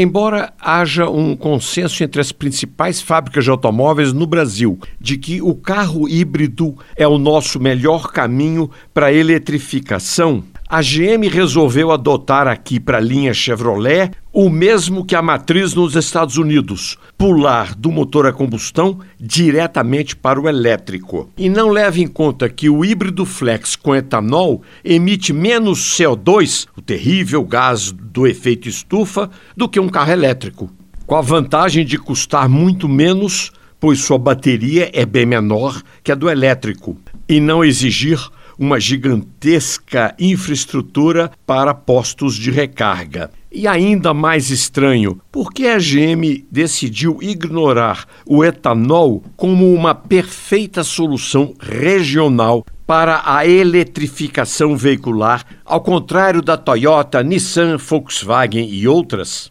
Embora haja um consenso entre as principais fábricas de automóveis no Brasil de que o carro híbrido é o nosso melhor caminho para a eletrificação, a GM resolveu adotar aqui para a linha Chevrolet o mesmo que a matriz nos Estados Unidos, pular do motor a combustão diretamente para o elétrico. E não leva em conta que o híbrido flex com etanol emite menos CO2, o terrível gás do efeito estufa, do que um carro elétrico, com a vantagem de custar muito menos, pois sua bateria é bem menor que a do elétrico, e não exigir uma gigantesca infraestrutura para postos de recarga. E ainda mais estranho, por que a GM decidiu ignorar o etanol como uma perfeita solução regional para a eletrificação veicular, ao contrário da Toyota, Nissan, Volkswagen e outras?